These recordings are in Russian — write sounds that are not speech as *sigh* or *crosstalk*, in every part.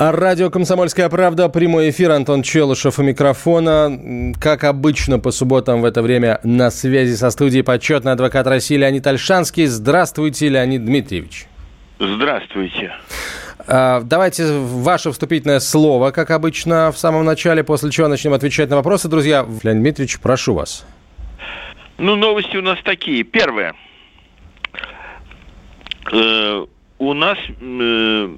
Радио «Комсомольская правда», прямой эфир, Антон Челышев у микрофона. Как обычно, по субботам в это время на связи со студией почетный адвокат России Леонид Альшанский. Здравствуйте, Леонид Дмитриевич. Здравствуйте. А, давайте ваше вступительное слово, как обычно, в самом начале, после чего начнем отвечать на вопросы. Друзья, Леонид Дмитриевич, прошу вас. Ну, новости у нас такие. Первое. Э, у нас э,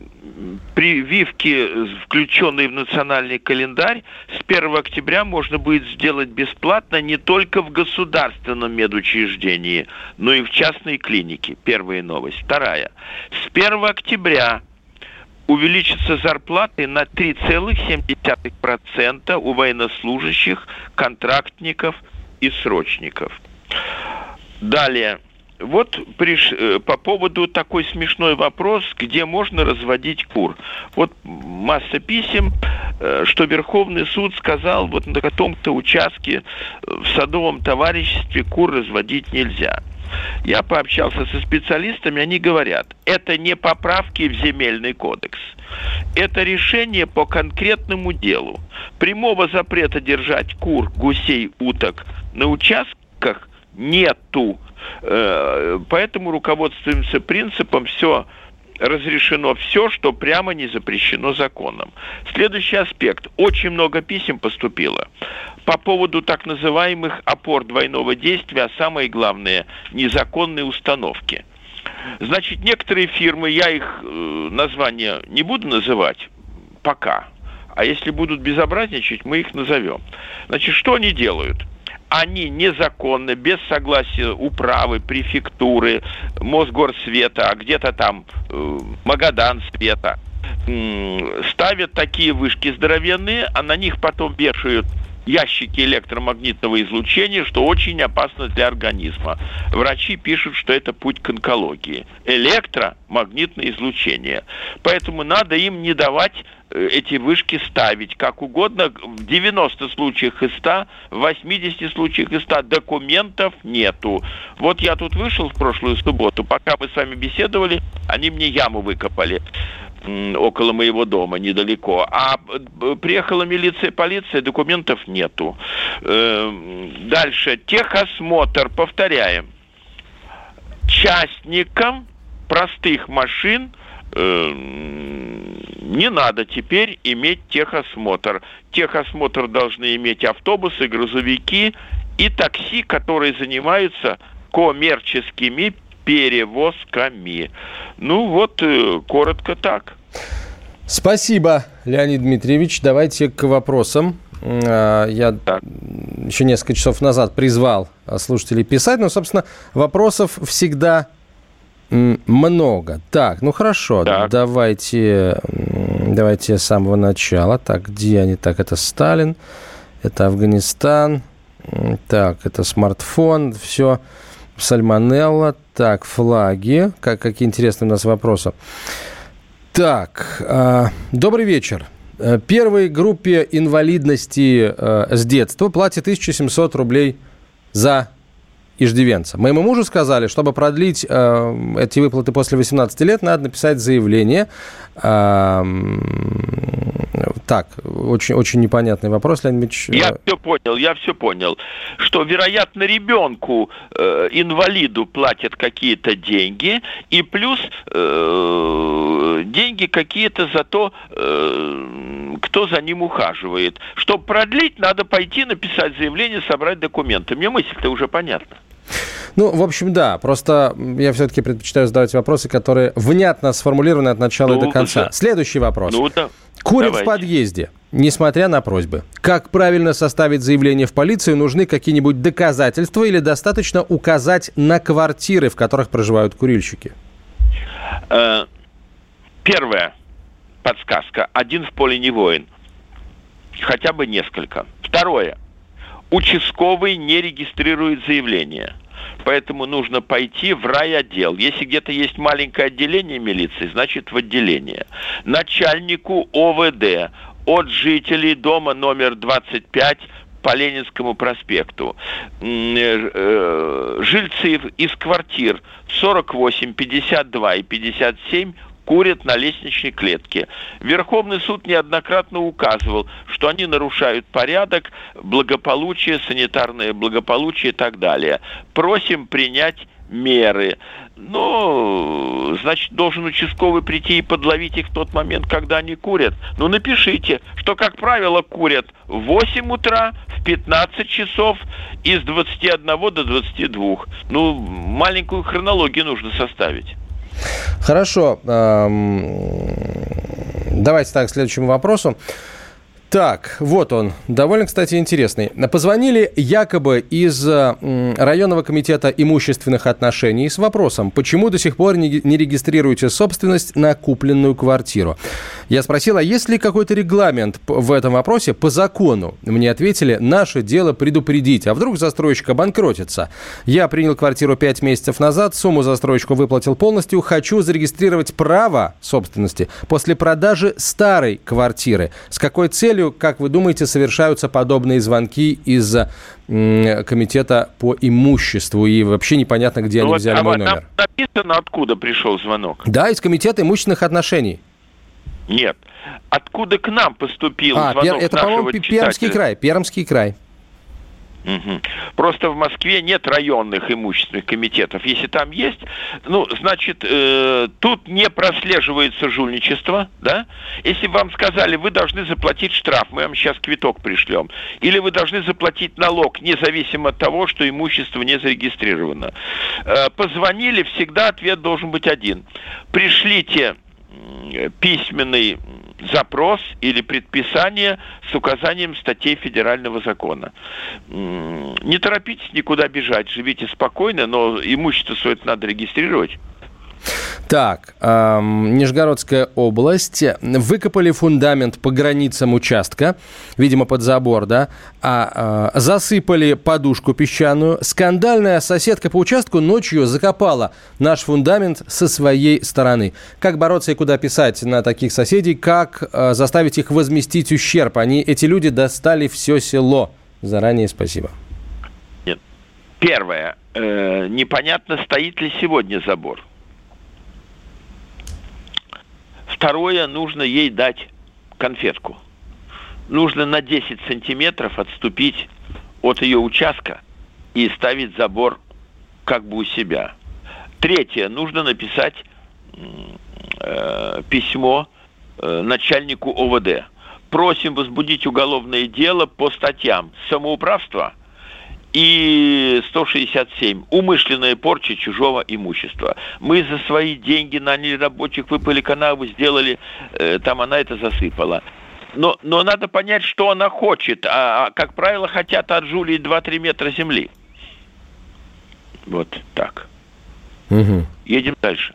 прививки, включенные в национальный календарь, с 1 октября можно будет сделать бесплатно не только в государственном медучреждении, но и в частной клинике. Первая новость. Вторая. С 1 октября увеличатся зарплаты на 3,7% у военнослужащих, контрактников и срочников. Далее. Вот приш... Э, по поводу такой смешной вопрос, где можно разводить кур. Вот масса писем, э, что Верховный суд сказал, вот на каком-то участке э, в садовом товариществе кур разводить нельзя. Я пообщался со специалистами, они говорят, это не поправки в земельный кодекс. Это решение по конкретному делу. Прямого запрета держать кур, гусей, уток на участках нету. Э, поэтому руководствуемся принципом все разрешено все, что прямо не запрещено законом. Следующий аспект. Очень много писем поступило по поводу так называемых опор двойного действия, а самое главное, незаконные установки. Значит, некоторые фирмы, я их э, названия не буду называть пока, а если будут безобразничать, мы их назовем. Значит, что они делают? Они незаконно, без согласия управы, префектуры, Мосгорсвета, а где-то там э, Магадан света, э, ставят такие вышки здоровенные, а на них потом вешают ящики электромагнитного излучения, что очень опасно для организма. Врачи пишут, что это путь к онкологии. Электромагнитное излучение. Поэтому надо им не давать э, эти вышки ставить как угодно. В 90 случаях из 100, в 80 случаях из 100 документов нету. Вот я тут вышел в прошлую субботу, пока мы с вами беседовали, они мне яму выкопали около моего дома, недалеко. А э, приехала милиция, полиция, документов нету. Э, дальше. Техосмотр, повторяем. Частникам простых машин э, не надо теперь иметь техосмотр. Техосмотр должны иметь автобусы, грузовики и такси, которые занимаются коммерческими перевозками. Ну вот, э, коротко так. Спасибо, Леонид Дмитриевич. Давайте к вопросам. А, я так. еще несколько часов назад призвал слушателей писать, но, собственно, вопросов всегда много. Так, ну хорошо, так. давайте, давайте с самого начала. Так, где они? Так, это Сталин, это Афганистан, так, это смартфон, все. Сальмонелла. Так, флаги. Как, какие интересные у нас вопросы. Так, э, добрый вечер. Э, первой группе инвалидности э, с детства платят 1700 рублей за иждивенца. Моему мужу сказали, чтобы продлить э, эти выплаты после 18 лет, надо написать заявление. Э, так, очень, очень непонятный вопрос, Леонид Ильич. Я все понял, я все понял. Что, вероятно, ребенку, э, инвалиду платят какие-то деньги, и плюс э, деньги какие-то за то, э, кто за ним ухаживает. Чтобы продлить, надо пойти написать заявление, собрать документы. Мне мысль-то уже понятна. Ну, в общем, да. Просто я все-таки предпочитаю задавать вопросы, которые внятно сформулированы от начала ну, и до конца. Да. Следующий вопрос. Ну, да. Курят Давайте. в подъезде, несмотря на просьбы. Как правильно составить заявление в полицию? Нужны какие-нибудь доказательства или достаточно указать на квартиры, в которых проживают курильщики? Э, первое. Подсказка. Один в поле не воин. хотя бы несколько. Второе. Участковый не регистрирует заявление. Поэтому нужно пойти в райотдел. Если где-то есть маленькое отделение милиции, значит в отделение. Начальнику ОВД от жителей дома номер 25 по Ленинскому проспекту. Э, э, жильцы из квартир 48, 52 и 57 курят на лестничной клетке. Верховный суд неоднократно указывал, что они нарушают порядок, благополучие, санитарное благополучие и так далее. Просим принять меры. Ну, значит, должен участковый прийти и подловить их в тот момент, когда они курят. Ну, напишите, что, как правило, курят в 8 утра, в 15 часов и с 21 до 22. Ну, маленькую хронологию нужно составить. Хорошо. Давайте так, к следующему вопросу. Так, вот он. Довольно, кстати, интересный. Позвонили якобы из районного комитета имущественных отношений с вопросом, почему до сих пор не регистрируете собственность на купленную квартиру. Я спросил, а есть ли какой-то регламент в этом вопросе по закону? Мне ответили, наше дело предупредить, а вдруг застройщик обанкротится. Я принял квартиру 5 месяцев назад, сумму застройщику выплатил полностью, хочу зарегистрировать право собственности после продажи старой квартиры. С какой целью целью, как вы думаете, совершаются подобные звонки из комитета по имуществу? И вообще непонятно, где ну, они вот, взяли а мой номер. написано, откуда пришел звонок? Да, из комитета имущественных отношений. Нет. Откуда к нам поступил а, звонок это, по-моему, Пермский край. Пермский край. Угу. Просто в Москве нет районных имущественных комитетов. Если там есть, ну, значит, э, тут не прослеживается жульничество, да? Если вам сказали, вы должны заплатить штраф, мы вам сейчас квиток пришлем, или вы должны заплатить налог, независимо от того, что имущество не зарегистрировано. Э, позвонили, всегда ответ должен быть один. Пришлите письменный запрос или предписание с указанием статей федерального закона. Не торопитесь никуда бежать, живите спокойно, но имущество свое надо регистрировать. Так, эм, Нижегородская область. Выкопали фундамент по границам участка, видимо, под забор, да, а э, засыпали подушку песчаную. Скандальная соседка по участку ночью закопала наш фундамент со своей стороны. Как бороться и куда писать на таких соседей? Как э, заставить их возместить ущерб? Они, эти люди достали все село. Заранее спасибо. Нет. Первое. Э, непонятно, стоит ли сегодня забор. Второе, нужно ей дать конфетку. Нужно на 10 сантиметров отступить от ее участка и ставить забор как бы у себя. Третье, нужно написать э, письмо э, начальнику ОВД. Просим возбудить уголовное дело по статьям самоуправства – и 167. Умышленная порча чужого имущества. Мы за свои деньги наняли рабочих, выпали канаву, сделали, э, там она это засыпала. Но, но надо понять, что она хочет. А, а как правило, хотят от Жулии 2-3 метра земли. Вот так. Угу. Едем дальше.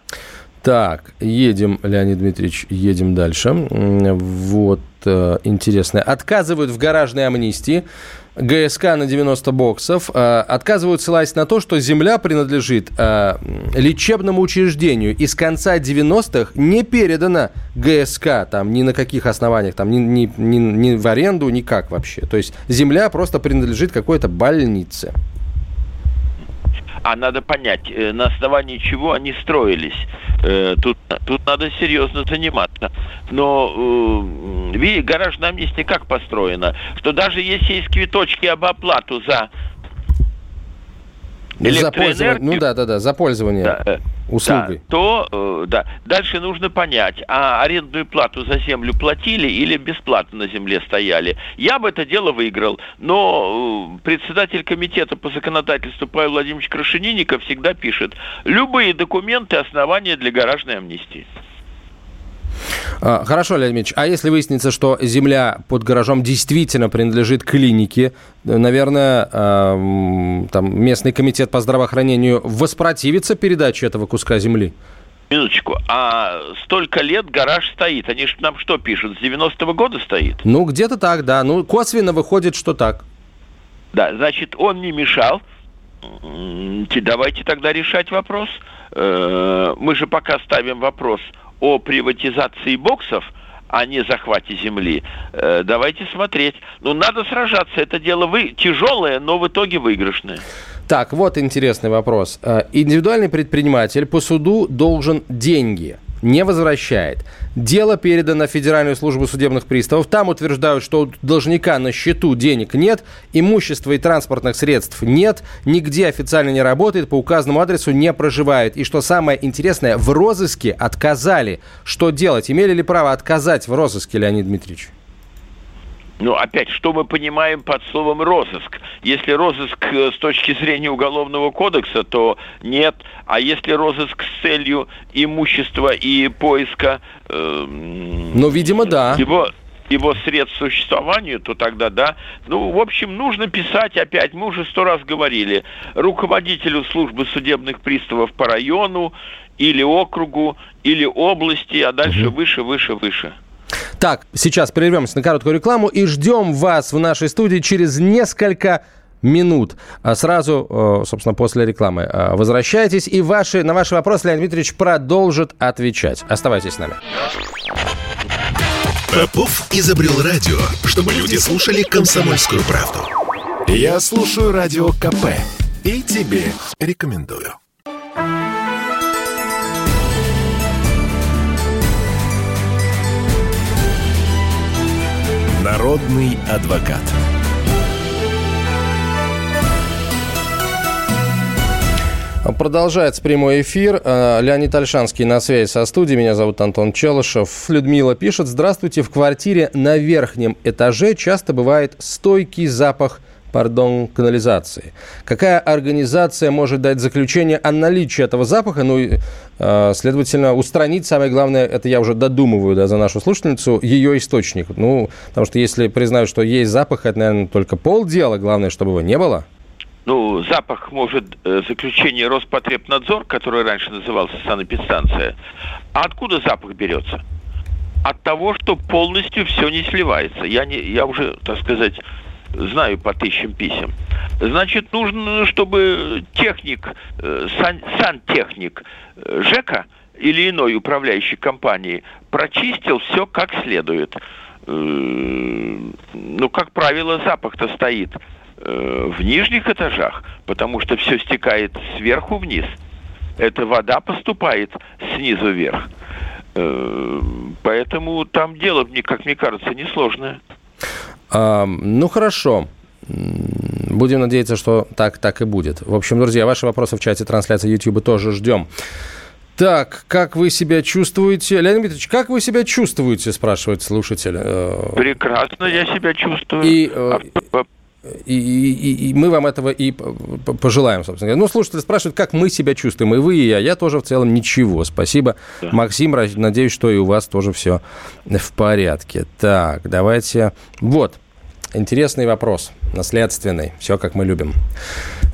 Так, едем, Леонид Дмитриевич, едем дальше. Вот, э, интересно. Отказывают в гаражной амнистии. ГСК на 90 боксов, э, отказывают ссылаясь на то, что земля принадлежит э, лечебному учреждению и с конца 90-х не передана ГСК, там ни на каких основаниях, там ни, ни, ни, ни в аренду, никак вообще. То есть земля просто принадлежит какой-то больнице а надо понять, э, на основании чего они строились. Э, тут, тут надо серьезно заниматься. Но, э, видите, гаражная амнистия как построена? Что даже если есть квиточки об оплату за за пользование, ну да, да, да, за пользование да, услугой. Да, то, э, да. Дальше нужно понять, а арендную плату за землю платили или бесплатно на земле стояли. Я бы это дело выиграл, но э, председатель комитета по законодательству Павел Владимирович Крашенинников всегда пишет, любые документы основания для гаражной амнистии. А, хорошо, Леонид Ильич, а если выяснится, что земля под гаражом действительно принадлежит клинике, наверное, там местный комитет по здравоохранению воспротивится передаче этого куска земли? Минуточку. А столько лет гараж стоит. Они же нам что пишут? С 90-го года стоит? Ну, где-то так, да. Ну, косвенно выходит, что так. Да, значит, он не мешал. Давайте тогда решать вопрос. Э, мы же пока ставим вопрос о приватизации боксов, а не захвате земли. Э, давайте смотреть. Ну, надо сражаться. Это дело вы... тяжелое, но в итоге выигрышное. Так, вот интересный вопрос. Э, индивидуальный предприниматель по суду должен деньги, не возвращает. Дело передано в Федеральную службу судебных приставов. Там утверждают, что у должника на счету денег нет, имущества и транспортных средств нет, нигде официально не работает, по указанному адресу не проживает. И что самое интересное, в розыске отказали. Что делать? Имели ли право отказать в розыске, Леонид Дмитриевич? Ну, опять, что мы понимаем под словом розыск? Если розыск э, с точки зрения Уголовного кодекса, то нет. А если розыск с целью имущества и поиска... Э, ну, видимо, да. Его, его средств существованию, то тогда да. Ну, в общем, нужно писать опять, мы уже сто раз говорили, руководителю службы судебных приставов по району или округу, или области, а дальше угу. выше, выше, выше. Так, сейчас прервемся на короткую рекламу и ждем вас в нашей студии через несколько минут. А сразу, э, собственно, после рекламы э, возвращайтесь. И ваши, на ваши вопросы Леонид Дмитриевич продолжит отвечать. Оставайтесь с нами. Попов изобрел радио, чтобы люди слушали комсомольскую правду. Я слушаю радио КП и тебе рекомендую. Народный адвокат. Продолжается прямой эфир. Э, Леонид Альшанский на связи со студией. Меня зовут Антон Челышев. Людмила пишет. Здравствуйте. В квартире на верхнем этаже часто бывает стойкий запах пардон, канализации. Какая организация может дать заключение о наличии этого запаха? Ну, э, следовательно, устранить, самое главное, это я уже додумываю да, за нашу слушательницу, ее источник. Ну, потому что если признают, что есть запах, это, наверное, только полдела. Главное, чтобы его не было. Ну, запах может э, заключение Роспотребнадзор, который раньше назывался санэпидстанция. А откуда запах берется? От того, что полностью все не сливается. Я, не, я уже, так сказать, знаю по тысячам писем. Значит, нужно, чтобы техник, э, сан, сантехник э, ЖЭКа или иной управляющей компании прочистил все как следует. Э, ну, как правило, запах-то стоит в нижних этажах, потому что все стекает сверху вниз. Эта вода поступает снизу вверх. Поэтому там дело, как мне кажется, несложное. А, ну, хорошо. Будем надеяться, что так, так и будет. В общем, друзья, ваши вопросы в чате трансляции YouTube тоже ждем. Так, как вы себя чувствуете? Леонид Дмитриевич, как вы себя чувствуете, спрашивает слушатель. Э, Прекрасно я себя чувствую. И, э, и, и, и мы вам этого и пожелаем, собственно говоря. Ну, слушатели спрашивают, как мы себя чувствуем, и вы, и я. Я тоже в целом ничего. Спасибо. Да. Максим, надеюсь, что и у вас тоже все в порядке. Так, давайте... Вот, интересный вопрос, наследственный. Все, как мы любим.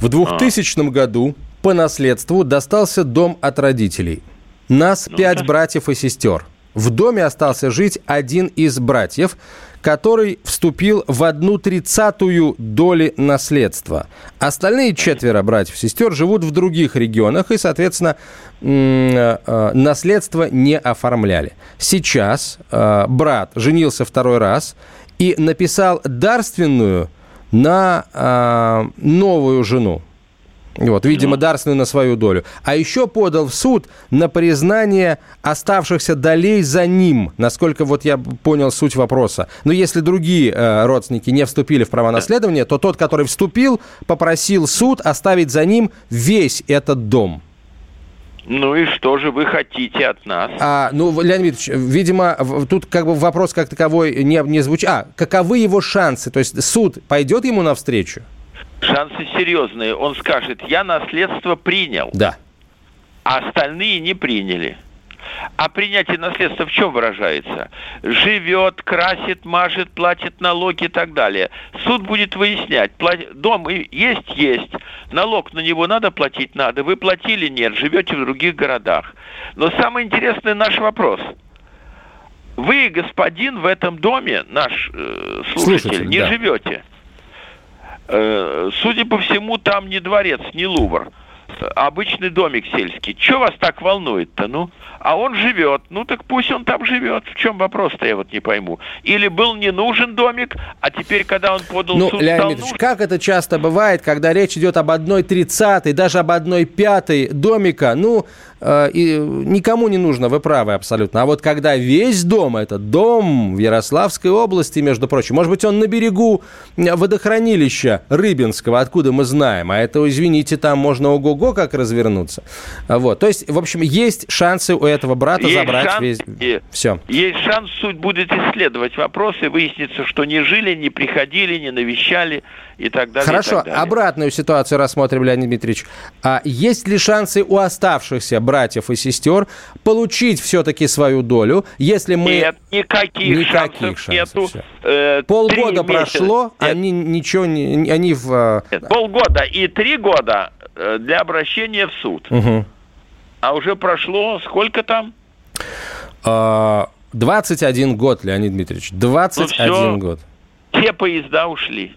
В 2000 а. году по наследству достался дом от родителей. Нас ну, пять братьев и сестер. В доме остался жить один из братьев – который вступил в одну тридцатую доли наследства. Остальные четверо братьев и сестер живут в других регионах и, соответственно, э, э, наследство не оформляли. Сейчас э, брат женился второй раз и написал дарственную на новую жену. Вот, видимо, дарственную на свою долю. А еще подал в суд на признание оставшихся долей за ним, насколько вот я понял суть вопроса. Но если другие э, родственники не вступили в право наследования, то тот, который вступил, попросил суд оставить за ним весь этот дом. Ну и что же вы хотите от нас? А, ну, Леонид Ильич, видимо, тут как бы вопрос как таковой не, не звучит. А, каковы его шансы? То есть суд пойдет ему навстречу? Шансы серьезные. Он скажет, я наследство принял. Да. А остальные не приняли. А принятие наследства в чем выражается? Живет, красит, мажет, платит налоги и так далее. Суд будет выяснять, дом есть, есть, налог на него надо платить, надо. Вы платили, нет, живете в других городах. Но самый интересный наш вопрос. Вы, господин, в этом доме, наш э, слушатель, слушатель, не да. живете. Э, судя по всему, там не дворец, не Лувр обычный домик сельский. Что вас так волнует-то, ну? А он живет. Ну так пусть он там живет. В чем вопрос-то, я вот не пойму. Или был не нужен домик, а теперь, когда он подал ну, суд, Леонид Ильич, как это часто бывает, когда речь идет об одной тридцатой, даже об одной пятой домика, ну, и никому не нужно, вы правы абсолютно. А вот когда весь дом, это дом в Ярославской области, между прочим, может быть, он на берегу водохранилища Рыбинского, откуда мы знаем, а это, извините, там можно ого-го как развернуться. Вот. То есть, в общем, есть шансы у этого брата есть забрать шанс, весь... Все. Есть шанс, суд будет исследовать вопросы, выяснится, что не жили, не приходили, не навещали и так далее. Хорошо, так далее. обратную ситуацию рассмотрим, Леонид Дмитриевич. А есть ли шансы у оставшихся братьев и сестер получить все-таки свою долю, если мы... Нет, никаких, никаких шансов, шансов нету. Э, Полгода прошло, Нет. они ничего не... Они в... Нет, полгода и три года Э, для обращения в суд. Угу. А уже прошло сколько там? 21 а, год, Леонид Дмитриевич. 21 ну, год. Те поезда ушли.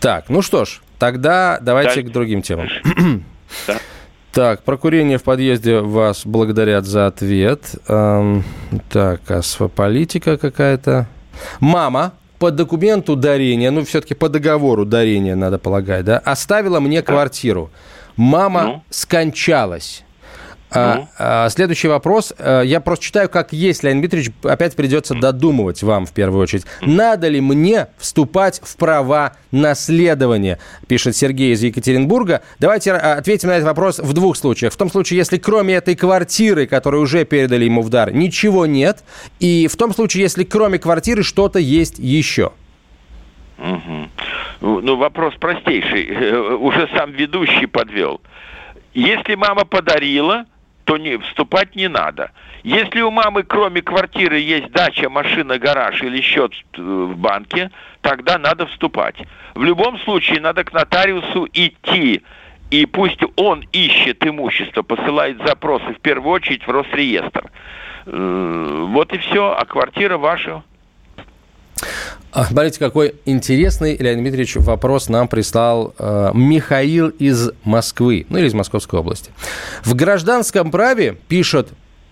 Так, ну что ж, тогда давайте да. к другим темам. Да. Так, про курение в подъезде вас благодарят за ответ. Эм, так, асфополитика какая-то. Мама по документу дарения, ну, все-таки по договору дарения, надо полагать, да, оставила мне квартиру. Мама ну? скончалась. А, ну? А, следующий вопрос. А, я просто читаю, как есть, Леонид Дмитриевич, опять придется додумывать вам в первую очередь. Надо ли мне вступать в права наследования, пишет Сергей из Екатеринбурга. Давайте а, ответим на этот вопрос в двух случаях. В том случае, если кроме этой квартиры, которую уже передали ему в дар, ничего нет, и в том случае, если кроме квартиры что-то есть еще. Угу. Ну, вопрос простейший. *laughs* Уже сам ведущий подвел. Если мама подарила, то не, вступать не надо. Если у мамы кроме квартиры есть дача, машина, гараж или счет в банке, тогда надо вступать. В любом случае надо к нотариусу идти, и пусть он ищет имущество, посылает запросы в первую очередь в Росреестр. Э, вот и все, а квартира ваша. Смотрите, какой интересный, Леонид Дмитриевич, вопрос нам прислал э, Михаил из Москвы, ну или из Московской области. В гражданском праве, пишет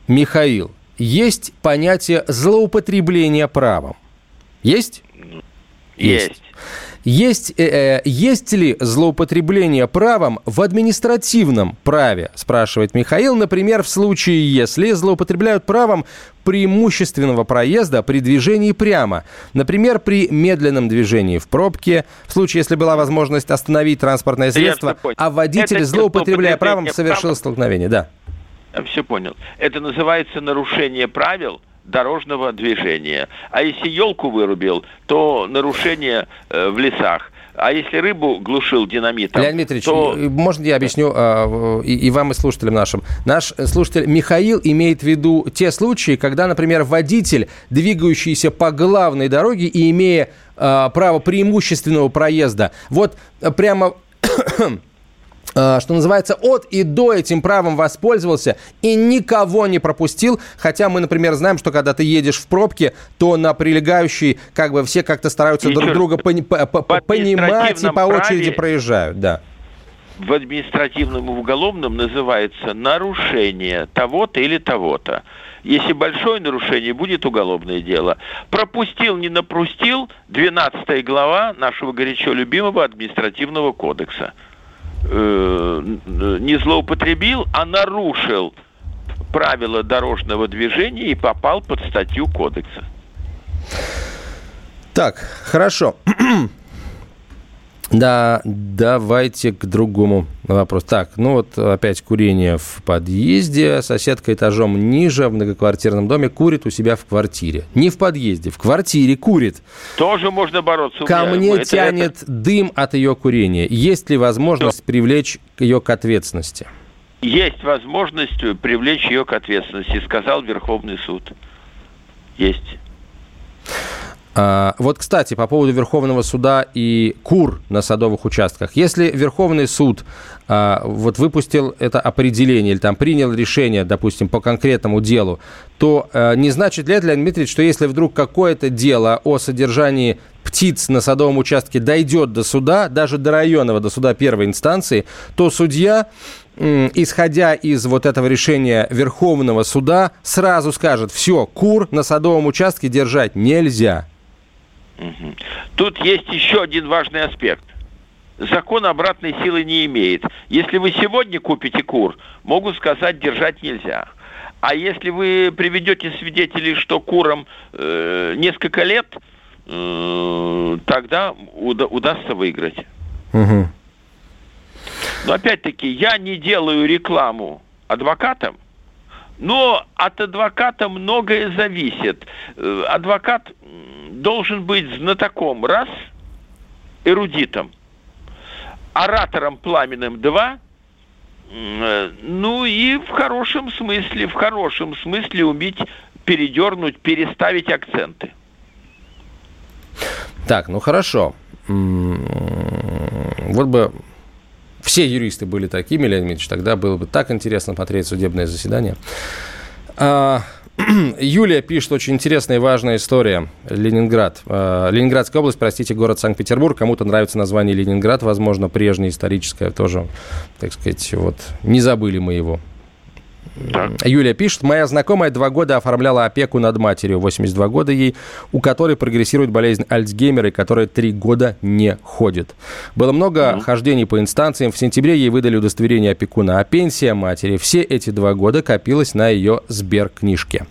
Михаил, есть понятие злоупотребления правом. Есть? Есть. есть. Есть, э, э, есть ли злоупотребление правом в административном праве, спрашивает Михаил. Например, в случае, если злоупотребляют правом преимущественного проезда при движении прямо. Например, при медленном движении в пробке, в случае, если была возможность остановить транспортное средство, а водитель, Это злоупотребляя правом, совершил столкновение. Да. Я все понял. Это называется нарушение правил – дорожного движения. А если елку вырубил, то нарушение э, в лесах. А если рыбу глушил динамитом, Леонид Дмитриевич, то... Э, можно я объясню э, и, и вам, и слушателям нашим? Наш слушатель Михаил имеет в виду те случаи, когда, например, водитель, двигающийся по главной дороге и имея э, право преимущественного проезда, вот э, прямо Э, что называется, от и до этим правом воспользовался и никого не пропустил. Хотя мы, например, знаем, что когда ты едешь в пробке, то на прилегающей как бы все как-то стараются и друг друга пони- по- по- понимать и по очереди проезжают. Да. В административном и уголовном называется нарушение того-то или того-то. Если большое нарушение, будет уголовное дело. Пропустил, не напустил, 12 глава нашего горячо любимого административного кодекса – э, не злоупотребил, а нарушил правила дорожного движения и попал под статью кодекса. Так, хорошо. *clears throat* Да, давайте к другому вопросу. Так, ну вот опять курение в подъезде. Соседка этажом ниже в многоквартирном доме курит у себя в квартире. Не в подъезде, в квартире курит. Тоже можно бороться. Ко мне это, тянет это... дым от ее курения. Есть ли возможность Что? привлечь ее к ответственности? есть возможность привлечь ее к ответственности, сказал Верховный суд. Есть. А, вот, кстати, по поводу Верховного суда и кур на садовых участках. Если Верховный суд а, вот выпустил это определение или там принял решение, допустим, по конкретному делу, то а, не значит ли это, Леонид Дмитриевич, что если вдруг какое-то дело о содержании птиц на садовом участке дойдет до суда, даже до районного, до суда первой инстанции, то судья исходя из вот этого решения Верховного суда, сразу скажет, все, кур на садовом участке держать нельзя. Тут есть еще один важный аспект. Закон обратной силы не имеет. Если вы сегодня купите кур, могу сказать, держать нельзя. А если вы приведете свидетелей, что курам э, несколько лет, э, тогда уда- удастся выиграть. Угу. Но опять-таки, я не делаю рекламу адвокатам, но от адвоката многое зависит. Э, адвокат должен быть знатоком, раз, эрудитом, оратором пламенным, два, э, ну и в хорошем смысле, в хорошем смысле уметь передернуть, переставить акценты. Так, ну хорошо. Вот бы все юристы были такими, Леонид Ильич, тогда было бы так интересно смотреть судебное заседание. А, *clears throat* Юлия пишет, очень интересная и важная история. Ленинград. А, Ленинградская область, простите, город Санкт-Петербург. Кому-то нравится название Ленинград, возможно, прежнее историческое тоже, так сказать, вот не забыли мы его. Так. Юлия пишет, моя знакомая два года оформляла опеку над матерью, 82 года ей, у которой прогрессирует болезнь Альцгеймера и которая три года не ходит. Было много mm хождений по инстанциям. В сентябре ей выдали удостоверение опекуна, а пенсия матери все эти два года копилась на ее сберкнижке.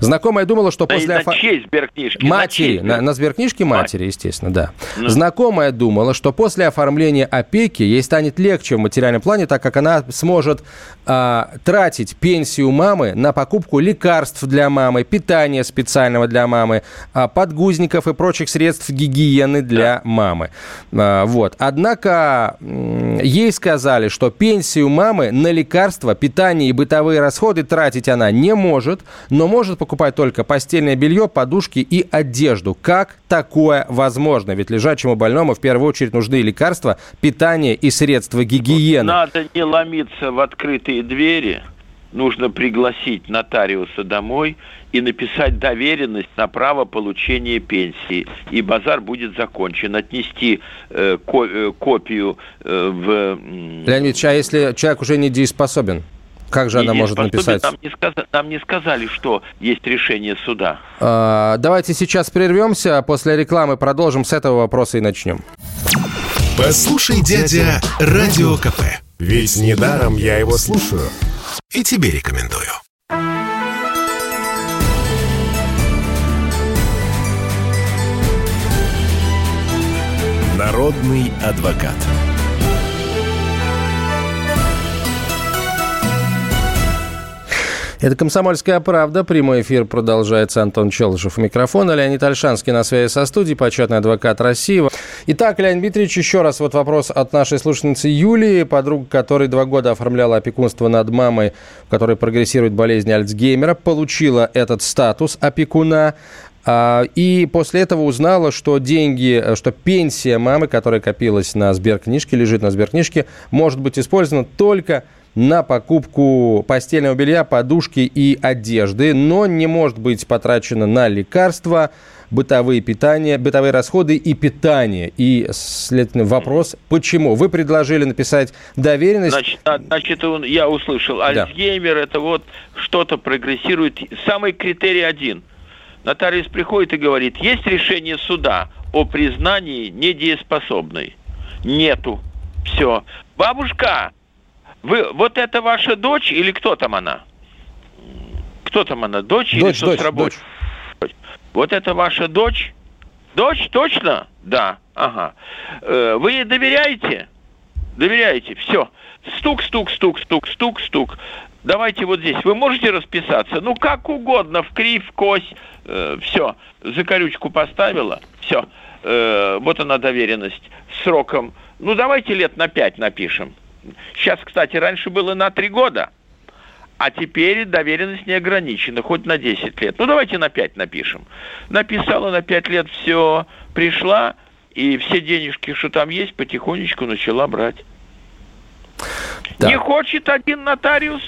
Знакомая думала, что да после... На чьей сберкнижке? Матери. На, на, на сберкнижке матери, естественно, да. Mm. Знакомая думала, что после оформления опеки ей станет легче в материальном плане, так как она сможет а, тратить пенсию мамы на покупку лекарств для мамы, питания специального для мамы, а, подгузников и прочих средств гигиены для мамы. А, вот. Однако ей сказали, что пенсию мамы на лекарства, питание и бытовые расходы тратить она не может, но может покупать только постельное белье, подушки и одежду. Как такое возможно? Ведь лежачему больному в первую очередь нужны лекарства, питание и средства гигиены. Надо не ломиться в открытые двери нужно пригласить нотариуса домой и написать доверенность на право получения пенсии. И базар будет закончен. Отнести э, ко- э, копию э, в... Леонид а если человек уже не дееспособен? Как же она может написать? Нам не, сказ... нам не сказали, что есть решение суда. А, давайте сейчас прервемся, после рекламы продолжим с этого вопроса и начнем. Послушай, дядя, радио КП. Ведь недаром я его слушаю и тебе рекомендую. Народный адвокат. Это «Комсомольская правда». Прямой эфир продолжается. Антон Челышев у микрофона. Леонид Альшанский на связи со студией, почетный адвокат России. Итак, Леонид Дмитриевич, еще раз вот вопрос от нашей слушательницы Юлии, подруга которой два года оформляла опекунство над мамой, у которой прогрессирует болезнь Альцгеймера, получила этот статус опекуна. А, и после этого узнала, что деньги, что пенсия мамы, которая копилась на сберкнижке, лежит на сберкнижке, может быть использована только на покупку постельного белья, подушки и одежды, но не может быть потрачено на лекарства, бытовые питания, бытовые расходы и питание. И, следовательно, вопрос, почему? Вы предложили написать доверенность... Значит, а, значит я услышал, Альцгеймер да. это вот что-то прогрессирует. Самый критерий один. Нотариус приходит и говорит, есть решение суда о признании недееспособной. Нету. Все. Бабушка, вы, вот это ваша дочь или кто там она? Кто там она? Дочь, дочь или дочь, дочь. Вот это ваша дочь? Дочь, точно? Да. Ага. Э, вы ей доверяете? Доверяете. Все. Стук, стук, стук, стук, стук, стук. Давайте вот здесь. Вы можете расписаться? Ну, как угодно, в крив, кось. Э, все. Закорючку поставила. Все. Э, вот она доверенность. Сроком. Ну, давайте лет на пять напишем Сейчас, кстати, раньше было на три года, а теперь доверенность не ограничена, хоть на 10 лет. Ну, давайте на 5 напишем. Написала на 5 лет все, пришла, и все денежки, что там есть, потихонечку начала брать. Да. Не хочет один нотариус,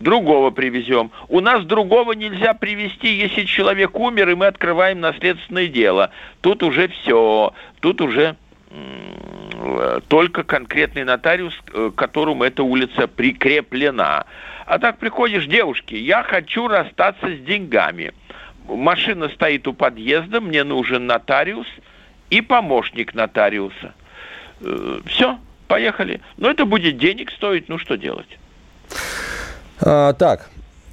другого привезем. У нас другого нельзя привести, если человек умер, и мы открываем наследственное дело. Тут уже все, тут уже только конкретный нотариус, э, к которому эта улица прикреплена. А так приходишь, девушки, я хочу расстаться с деньгами. Машина стоит у подъезда, мне нужен нотариус и помощник нотариуса. Э, все, поехали. Но это будет денег стоить, ну что делать? А, так,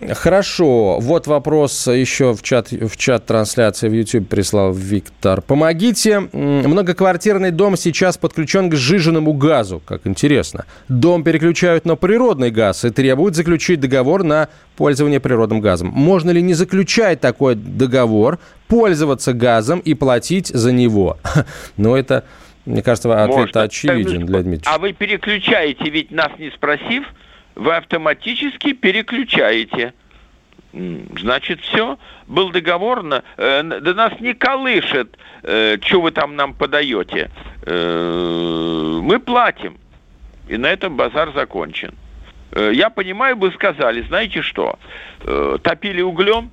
Хорошо. Вот вопрос еще в чат, в чат трансляции в YouTube прислал Виктор. Помогите. Многоквартирный дом сейчас подключен к сжиженному газу. Как интересно. Дом переключают на природный газ и требуют заключить договор на пользование природным газом. Можно ли не заключать такой договор, пользоваться газом и платить за него? *laughs* Но это, мне кажется, ответ очевиден для Дмитрия. А вы переключаете, ведь нас не спросив, вы автоматически переключаете. Значит, все, был договор, на, э, да нас не колышет, э, что вы там нам подаете. Э, мы платим, и на этом базар закончен. Э, я понимаю, вы сказали, знаете что, э, топили углем,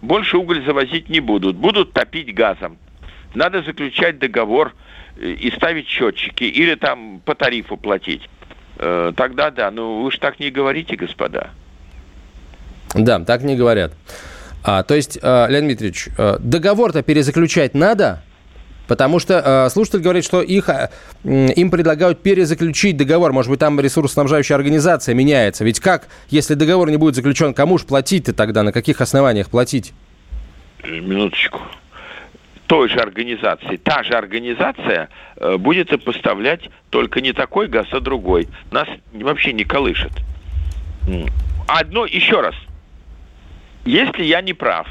больше уголь завозить не будут, будут топить газом. Надо заключать договор э, и ставить счетчики, или там по тарифу платить. Э, тогда да. Ну, вы же так не говорите, господа. Да, так не говорят. А, то есть, э, Леонид Дмитриевич, э, договор-то перезаключать надо? Потому что э, слушатель говорит, что их, э, им предлагают перезаключить договор. Может быть, там ресурсоснабжающая организация меняется. Ведь как, если договор не будет заключен, кому же платить-то тогда? На каких основаниях платить? Минуточку той же организации, та же организация э, будет и поставлять только не такой газ, а другой. Нас вообще не колышет. Одно, еще раз. Если я не прав,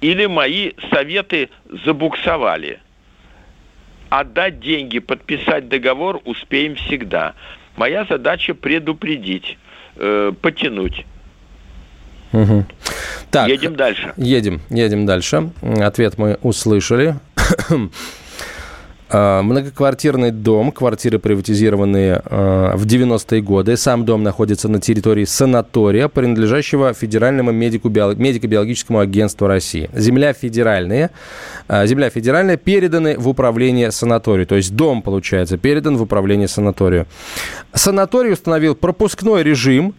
или мои советы забуксовали, отдать деньги, подписать договор успеем всегда. Моя задача предупредить, э, потянуть. Угу. Так, едем дальше. Едем, едем дальше. Ответ мы услышали. А, многоквартирный дом, квартиры приватизированные э, в 90-е годы. Сам дом находится на территории санатория, принадлежащего Федеральному медико-биологическому агентству России. Земля федеральная, э, земля федеральная переданы в управление санаторию. То есть дом, получается, передан в управление санаторию. Санаторий установил пропускной режим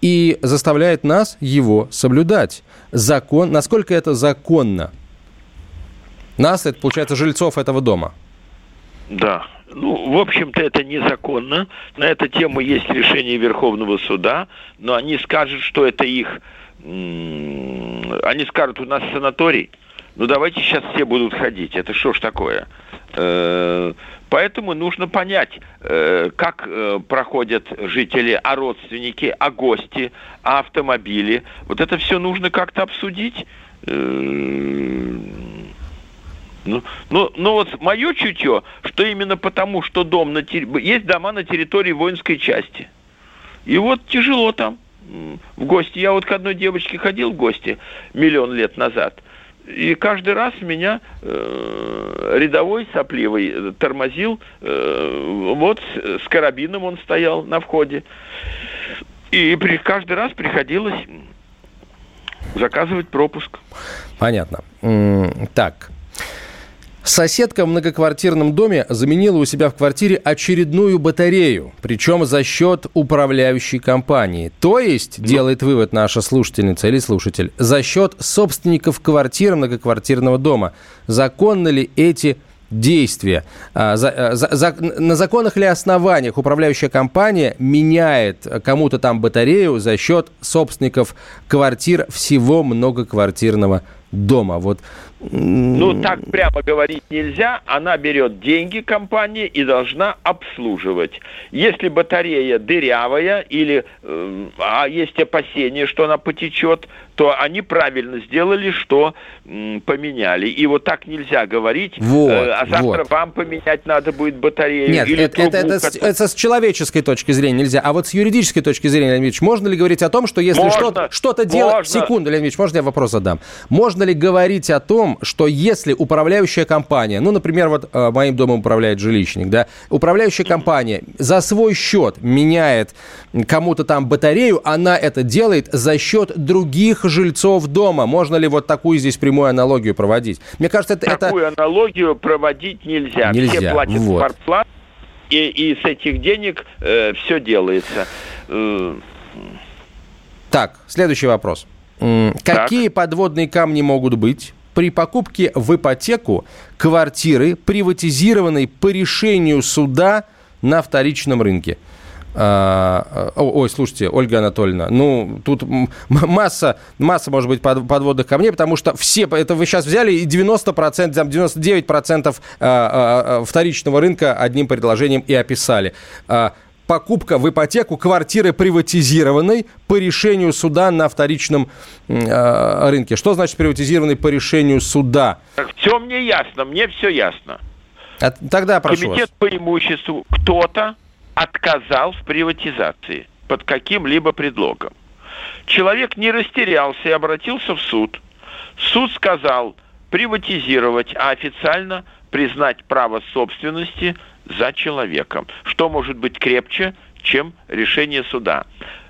и заставляет нас его соблюдать. Закон, насколько это законно? Нас, это получается, жильцов этого дома. Да. Ну, в общем-то, это незаконно. На эту тему есть решение Верховного суда, но они скажут, что это их... Они скажут, у нас санаторий, ну давайте сейчас все будут ходить. Это что ж такое? Э, поэтому нужно понять, э, как э, проходят жители, а родственники, а гости, а автомобили. Вот это все нужно как-то обсудить. Ну, ну, ну вот мое чутье, что именно потому, что дом на территории... Есть дома на территории воинской части. И вот тяжело там в гости. Я вот к одной девочке ходил в гости миллион лет назад. И каждый раз меня э, рядовой сопливый тормозил. Э, вот с, с карабином он стоял на входе. И при, каждый раз приходилось заказывать пропуск. Понятно. Так, Соседка в многоквартирном доме заменила у себя в квартире очередную батарею, причем за счет управляющей компании. То есть, ну. делает вывод наша слушательница или слушатель, за счет собственников квартир многоквартирного дома. Законны ли эти действия. А, за, а, за, за, на законных ли основаниях управляющая компания меняет кому-то там батарею за счет собственников квартир всего многоквартирного дома? Вот Ну, так прямо говорить нельзя. Она берет деньги компании и должна обслуживать. Если батарея дырявая или э, а есть опасения, что она потечет, то они правильно сделали, что м, поменяли. И вот так нельзя говорить. Вот, э, а завтра вот. вам поменять надо будет батарею. Нет, или это, это, трубу, это, с- которая- это с человеческой точки зрения нельзя. А вот с юридической точки зрения, Леонид Ильич, можно ли говорить о том, что если Можно, что-то, что-то делать... Секунду, Леонид Ильич, можно я вопрос задам? Можно ли говорить о том, что если управляющая компания, ну, например, вот э, моим домом управляет жилищник, да, управляющая компания за свой счет меняет кому-то там батарею, она это делает за счет других жильцов дома. Можно ли вот такую здесь прямую аналогию проводить? Мне кажется, это... это- Такую аналогию проводить нельзя. Нельзя, Все платят вот. квартплату, и, и с этих денег все делается. Э, Так, следующий вопрос. Какие подводные камни могут быть при покупке в ипотеку квартиры, приватизированной по решению суда на вторичном рынке? А, о- ой, слушайте, Ольга Анатольевна, ну, тут масса, масса, может быть, под- подводных камней, потому что все, это вы сейчас взяли и 90%, там, 99% а, а, а, вторичного рынка одним предложением и описали. Покупка в ипотеку квартиры приватизированной по решению суда на вторичном э, рынке. Что значит приватизированной по решению суда? Все мне ясно, мне все ясно. А Тогда прошу Комитет вас. по имуществу кто-то отказал в приватизации под каким-либо предлогом. Человек не растерялся и обратился в суд. Суд сказал приватизировать, а официально признать право собственности за человеком. Что может быть крепче, чем решение суда?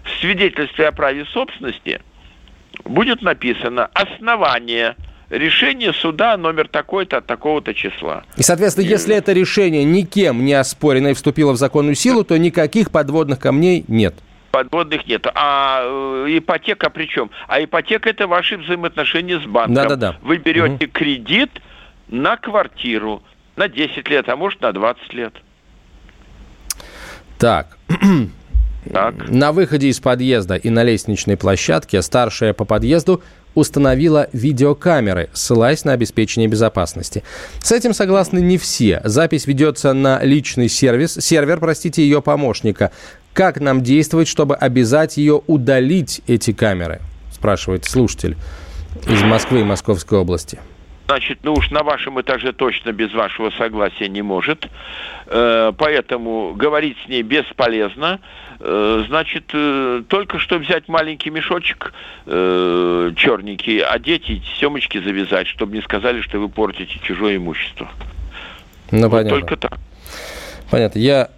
В свидетельстве о праве собственности будет написано основание решения суда номер такой-то от такого-то числа. И, соответственно, если это решение никем не оспорено и вступило в законную силу, то никаких подводных камней нет. Подводных нет. А э, ипотека при чем? А ипотека это ваши взаимоотношения с банком. Да-да-да. Вы берете кредит на квартиру на 10 лет, а может на 20 лет. Так, *clears throat* Так. на выходе из подъезда и на лестничной площадке старшая по подъезду установила видеокамеры, ссылаясь на обеспечение безопасности. С этим согласны не все. Запись ведется на личный сервис, сервер, простите, ее помощника. Как нам действовать, чтобы обязать ее удалить эти камеры? Спрашивает слушатель из Москвы и Московской области. Значит, ну уж на вашем этаже точно без вашего согласия не может. Э, Поэтому говорить с ней бесполезно. Э, Значит, э, только что взять маленький мешочек черненький, одеть и семочки завязать, чтобы не сказали, что вы портите чужое имущество. Ну, Вот понятно. Только так. Понятно. Я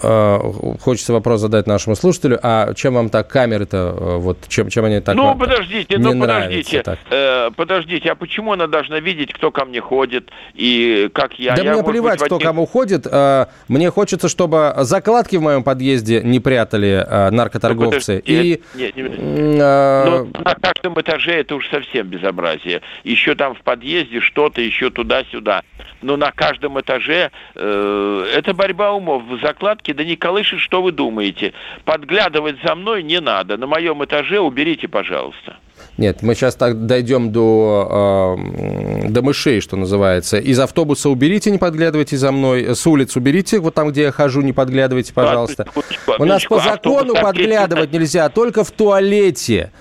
хочется вопрос задать нашему слушателю. А чем вам так камеры-то, э, вот чем, чем они так ну, подождите, не ну, подождите. так? Э, подождите, а почему она должна видеть, кто ко мне ходит и как я? Да я, мне плевать, быть, кто одних- кому ходит. Э, Мне хочется, чтобы закладки в моем подъезде не прятали э, наркоторговцы. Ну, И нет, нет, э, Ну, на каждом этаже это уж совсем безобразие. Еще там в подъезде что-то, еще туда-сюда. Но на каждом этаже э, это борьба умов. В закладке, да не колышет, что вы думаете. Подглядывать за мной не надо. На моем этаже уберите, пожалуйста. Нет, мы сейчас так дойдем до, э, до мышей, что называется. Из автобуса уберите, не подглядывайте за мной. С улиц уберите, вот там, где я хожу, не подглядывайте, пожалуйста. Минуточку, У нас по закону Автобус подглядывать нельзя, только в туалете.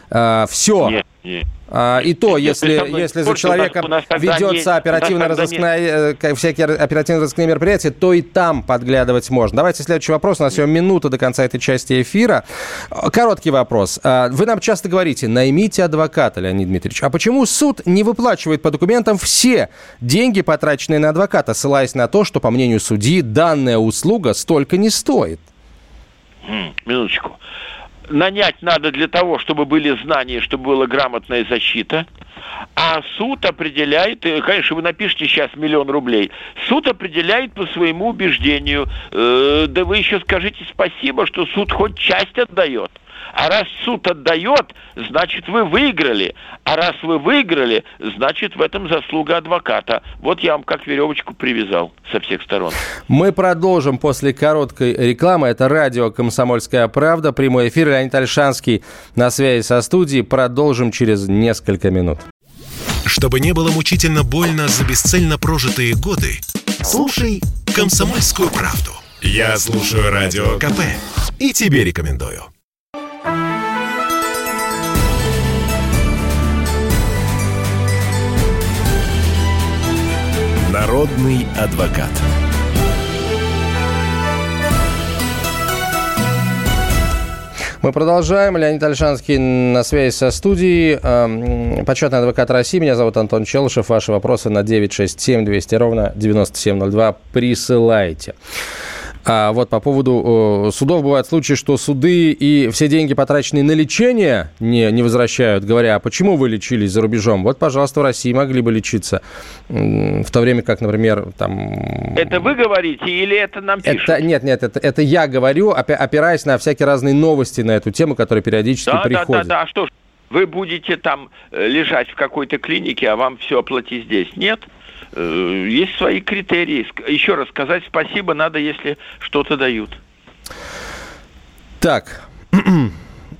все. Нет, нет. А, и то, если, если за человеком ведется оперативно-розыскная, э, всякие оперативно-розыскные мероприятия, то и там подглядывать можно. Давайте следующий вопрос. У нас всего минута до конца этой части эфира. Короткий вопрос. А, Вы нам часто говорите, наймите адвоката, Леонид Дмитриевич. А почему суд не выплачивает по документам все деньги, потраченные на адвоката, ссылаясь на то, что, по мнению судьи, данная услуга столько не стоит? М, Минуточку. Нанять надо для того, чтобы были знания, чтобы была грамотная защита. А суд определяет, э, конечно, вы напишите сейчас миллион рублей, суд определяет по своему убеждению. Э, да вы еще скажите спасибо, что суд хоть часть отдает. А раз суд отдает, значит вы выиграли. А раз вы выиграли, значит в этом заслуга адвоката. Вот я вам как веревочку привязал со всех сторон. Мы продолжим после короткой рекламы. Это радио «Комсомольская правда». Прямой эфир. Леонид Альшанский на связи со студией. Продолжим через несколько минут. Чтобы не было мучительно больно за бесцельно прожитые годы, слушай «Комсомольскую правду». Я слушаю Радио КП и тебе рекомендую. Народный адвокат. Мы продолжаем. Леонид Альшанский на связи со студией. Эм, почетный адвокат России. Меня зовут Антон Челышев. Ваши вопросы на 967 200 ровно 9702 присылайте. А вот по поводу судов бывают случаи, что суды и все деньги, потраченные на лечение, не, не возвращают, говоря, а почему вы лечились за рубежом? Вот, пожалуйста, в России могли бы лечиться. В то время как, например, там... Это вы говорите или это нам пишут? Это, нет, нет, это, это я говорю, опираясь на всякие разные новости на эту тему, которые периодически да, приходят. Да, да, да, а что ж, вы будете там э, лежать в какой-то клинике, а вам все оплатить здесь? Нет? Э, есть свои критерии. Еще раз сказать спасибо надо, если что-то дают. Так. *clears throat*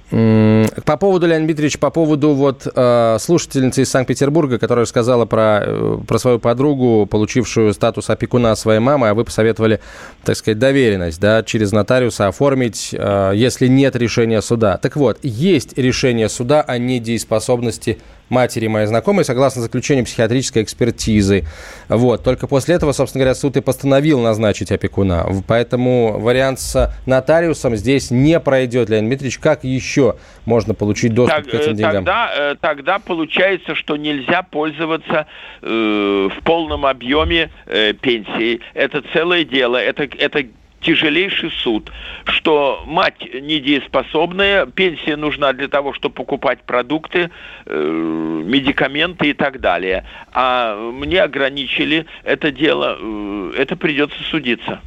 По поводу, Леонид Дмитриевич, по поводу вот э, слушательницы из Санкт-Петербурга, которая рассказала про, э, про свою подругу, получившую статус опекуна своей мамы, а вы посоветовали, так сказать, доверенность, да, через нотариуса оформить, э, если нет решения суда. Так вот, есть решение суда о недееспособности матери моей знакомой, согласно заключению психиатрической экспертизы. Вот. Только после этого, собственно говоря, суд и постановил назначить опекуна. Поэтому вариант с нотариусом здесь не пройдет, Леонид Дмитриевич. Как еще можно получить доступ так, к этим деньгам? Тогда, э, тогда получается, что нельзя пользоваться э, в полном объеме э, пенсией. Это целое дело. Это, это тяжелейший суд, что мать недееспособная, пенсия нужна для того, чтобы покупать продукты, э, медикаменты и так далее. А мне ограничили это дело, э, это придется судиться.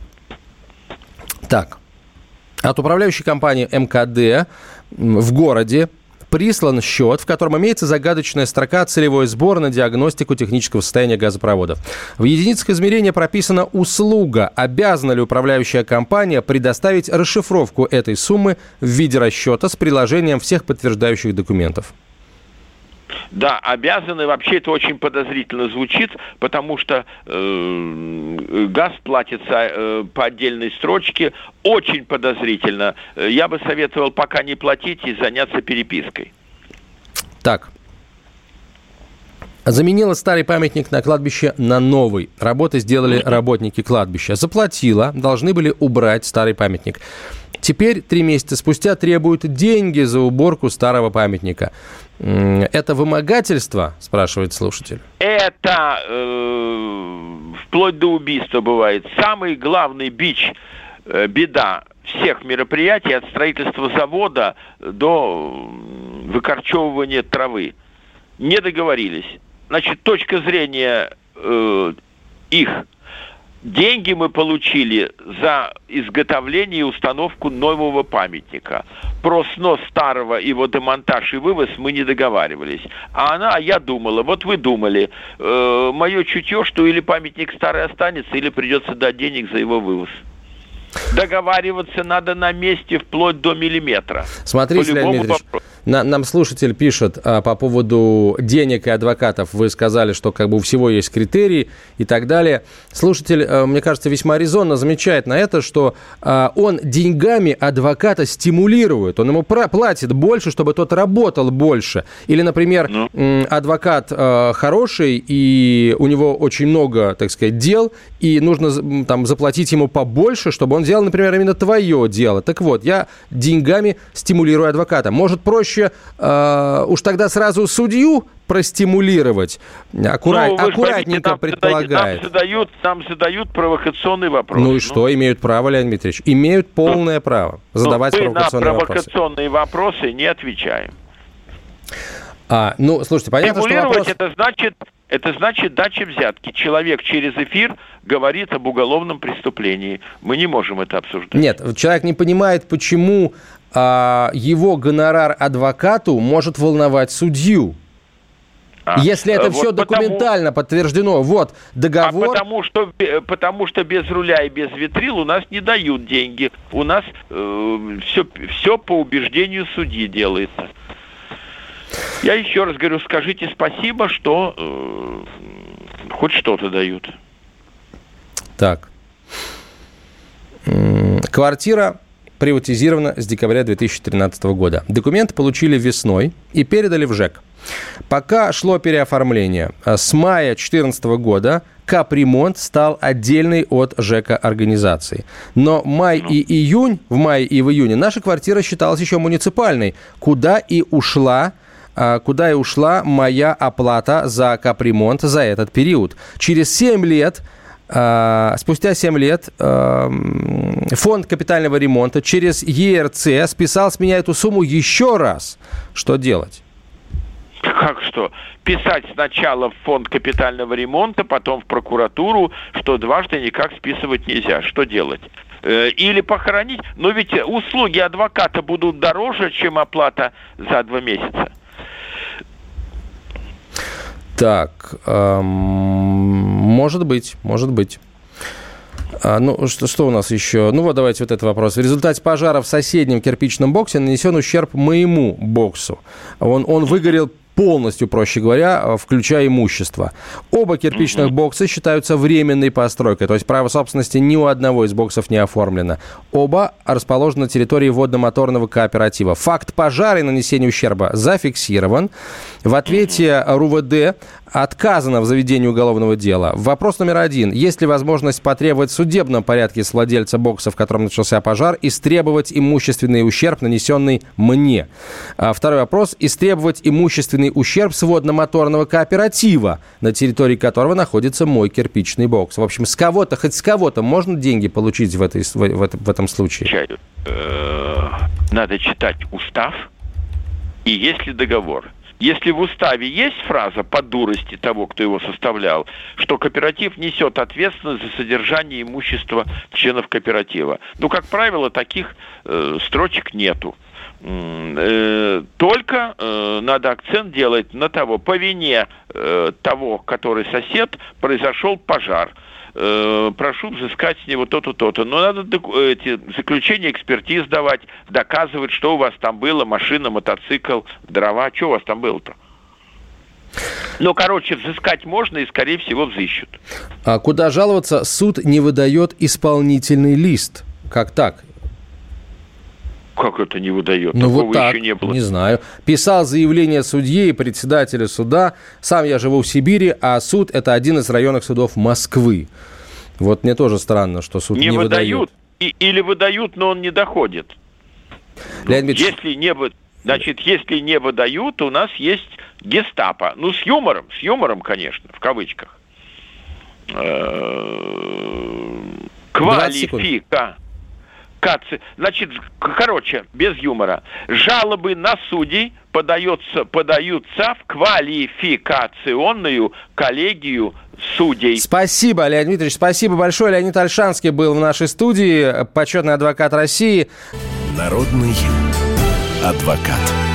Так, от управляющей компании МКД в городе прислан счет, в котором имеется загадочная строка «Целевой сбор на диагностику технического состояния газопровода». В единицах измерения прописана услуга. Обязана ли управляющая компания предоставить расшифровку этой суммы в виде расчета с приложением всех подтверждающих документов? Да, обязаны, вообще это очень подозрительно звучит, потому что э, газ платится э, по отдельной строчке, очень подозрительно. Э, я бы советовал пока не платить и заняться перепиской. Так, Заменила старый памятник на кладбище на новый. Работы сделали работники кладбища. Заплатила, должны были убрать старый памятник. Теперь, три месяца спустя, требуют деньги за уборку старого памятника. Это вымогательство, спрашивает слушатель? Это э, вплоть до убийства бывает. Самый главный бич, э, беда всех мероприятий от строительства завода до выкорчевывания травы. Не договорились. Значит, точка зрения э, их Деньги мы получили за изготовление и установку нового памятника. Про снос старого, его демонтаж и вывоз мы не договаривались. А она, а я думала, вот вы думали, э, мое чутье, что или памятник старый останется, или придется дать денег за его вывоз. Договариваться надо на месте вплоть до миллиметра. Смотрите, Леонид Ильич, на, нам слушатель пишет а, по поводу денег и адвокатов. Вы сказали, что как бы у всего есть критерии и так далее. Слушатель, а, мне кажется, весьма резонно замечает на это, что а, он деньгами адвоката стимулирует. Он ему платит больше, чтобы тот работал больше. Или, например, ну. адвокат а, хороший, и у него очень много, так сказать, дел, и нужно там заплатить ему побольше, чтобы он делал, например, именно твое дело. Так вот, я деньгами стимулирую адвоката. Может, проще э, уж тогда сразу судью простимулировать, аккурат, ну, аккуратненько нам предполагает. Нам задают, нам задают провокационный вопрос. Ну и что, ну. имеют право, Леонид Дмитриевич? Имеют полное ну, право задавать ну, провокационные на провокационные вопросы. вопросы не отвечаем. А, ну, слушайте, понятно, что вопрос... это значит, это значит дача взятки. Человек через эфир говорит об уголовном преступлении. Мы не можем это обсуждать. Нет, человек не понимает, почему а, его гонорар адвокату может волновать судью. А, Если это вот все потому, документально подтверждено, вот договор. А потому что, потому что без руля и без витрил у нас не дают деньги. У нас э, все, все по убеждению судьи делается. Я еще раз говорю, скажите спасибо, что э, хоть что-то дают. Так. Квартира приватизирована с декабря 2013 года. Документы получили весной и передали в ЖЭК. Пока шло переоформление, э, с мая 2014 года капремонт стал отдельной от ЖЭКа организацией. Но май и июнь, в мае и в июне наша квартира считалась еще муниципальной, куда и ушла куда и ушла моя оплата за капремонт за этот период. Через 7 лет э, спустя 7 лет фонд капитального ремонта через ЕРЦ списал с меня эту сумму еще раз. Что делать? Как что? Писать сначала в фонд капитального ремонта, потом в прокуратуру, что дважды никак списывать нельзя. Что делать? Э, или похоронить. Но ведь услуги адвоката будут дороже, чем оплата за два месяца. Так, может быть, может быть. А, ну, что, что у нас еще? Ну, вот давайте вот этот вопрос. В результате пожара в соседнем кирпичном боксе нанесен ущерб моему боксу. Он, он выгорел полностью, проще говоря, включая имущество. Оба кирпичных бокса считаются временной постройкой, то есть право собственности ни у одного из боксов не оформлено. Оба расположены на территории водно-моторного кооператива. Факт пожара и нанесения ущерба зафиксирован. В ответе РУВД отказано в заведении уголовного дела. Вопрос номер один. Есть ли возможность потребовать в судебном порядке с владельца бокса, в котором начался пожар, истребовать имущественный ущерб, нанесенный мне? А второй вопрос. Истребовать имущественный ущерб с водно-моторного кооператива, на территории которого находится мой кирпичный бокс. В общем, с кого-то, хоть с кого-то можно деньги получить в, этой, в, в, в этом случае? Э, надо читать устав, и есть ли договор – если в уставе есть фраза по дурости того, кто его составлял, что кооператив несет ответственность за содержание имущества членов кооператива. Ну, как правило, таких э, строчек нету. Э, только э, надо акцент делать на того, по вине э, того, который сосед, произошел пожар – э, прошу взыскать с него то-то, то-то. Но надо эти заключения экспертиз давать, доказывать, что у вас там было, машина, мотоцикл, дрова, что у вас там было-то. Ну, короче, взыскать можно и, скорее всего, взыщут. А куда жаловаться? Суд не выдает исполнительный лист. Как так? Как это не выдает? Ну Такого вот так, еще не было. Не знаю. Писал заявление судье и председателя суда. Сам я живу в Сибири, а суд – это один из районных судов Москвы. Вот мне тоже странно, что суд не, не выдают. выдает. И, или выдают, но он не доходит. Леонид если не, значит, если не выдают, у нас есть гестапо. Ну, с юмором, с юмором, конечно, в кавычках. Э, квалифика квалификации. Значит, короче, без юмора. Жалобы на судей подается, подаются в квалификационную коллегию судей. Спасибо, Леонид Дмитриевич, спасибо большое. Леонид Альшанский был в нашей студии, почетный адвокат России. Народный адвокат.